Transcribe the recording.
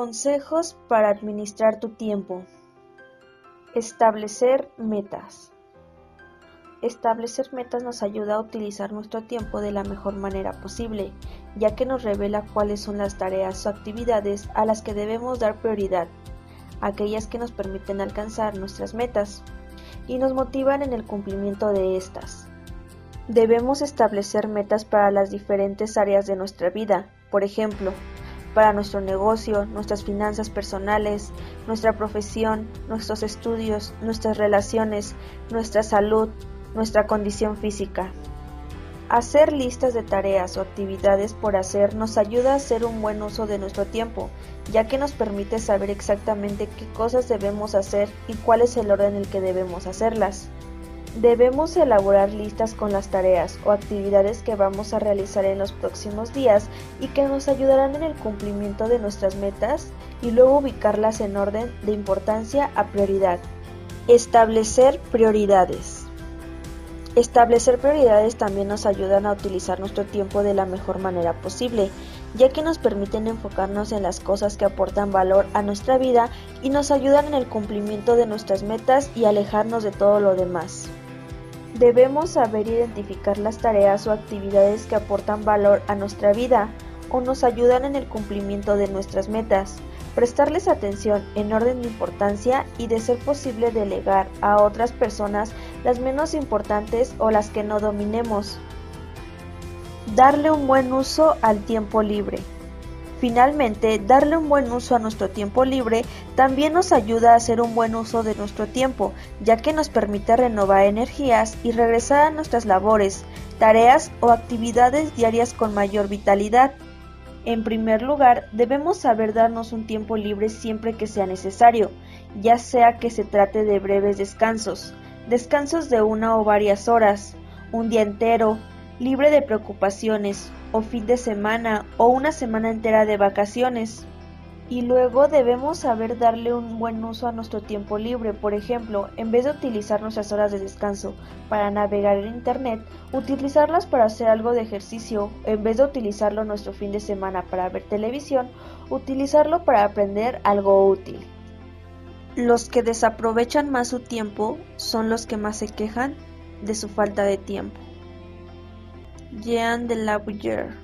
Consejos para administrar tu tiempo. Establecer metas. Establecer metas nos ayuda a utilizar nuestro tiempo de la mejor manera posible, ya que nos revela cuáles son las tareas o actividades a las que debemos dar prioridad, aquellas que nos permiten alcanzar nuestras metas y nos motivan en el cumplimiento de estas. Debemos establecer metas para las diferentes áreas de nuestra vida, por ejemplo, para nuestro negocio, nuestras finanzas personales, nuestra profesión, nuestros estudios, nuestras relaciones, nuestra salud, nuestra condición física. Hacer listas de tareas o actividades por hacer nos ayuda a hacer un buen uso de nuestro tiempo, ya que nos permite saber exactamente qué cosas debemos hacer y cuál es el orden en el que debemos hacerlas. Debemos elaborar listas con las tareas o actividades que vamos a realizar en los próximos días y que nos ayudarán en el cumplimiento de nuestras metas y luego ubicarlas en orden de importancia a prioridad. Establecer prioridades. Establecer prioridades también nos ayudan a utilizar nuestro tiempo de la mejor manera posible, ya que nos permiten enfocarnos en las cosas que aportan valor a nuestra vida y nos ayudan en el cumplimiento de nuestras metas y alejarnos de todo lo demás. Debemos saber identificar las tareas o actividades que aportan valor a nuestra vida o nos ayudan en el cumplimiento de nuestras metas, prestarles atención en orden de importancia y de ser posible delegar a otras personas las menos importantes o las que no dominemos. Darle un buen uso al tiempo libre. Finalmente, darle un buen uso a nuestro tiempo libre también nos ayuda a hacer un buen uso de nuestro tiempo, ya que nos permite renovar energías y regresar a nuestras labores, tareas o actividades diarias con mayor vitalidad. En primer lugar, debemos saber darnos un tiempo libre siempre que sea necesario, ya sea que se trate de breves descansos, descansos de una o varias horas, un día entero, libre de preocupaciones, o fin de semana, o una semana entera de vacaciones. Y luego debemos saber darle un buen uso a nuestro tiempo libre. Por ejemplo, en vez de utilizar nuestras horas de descanso para navegar en Internet, utilizarlas para hacer algo de ejercicio. En vez de utilizarlo nuestro fin de semana para ver televisión, utilizarlo para aprender algo útil. Los que desaprovechan más su tiempo son los que más se quejan de su falta de tiempo. Jean de la Bouillère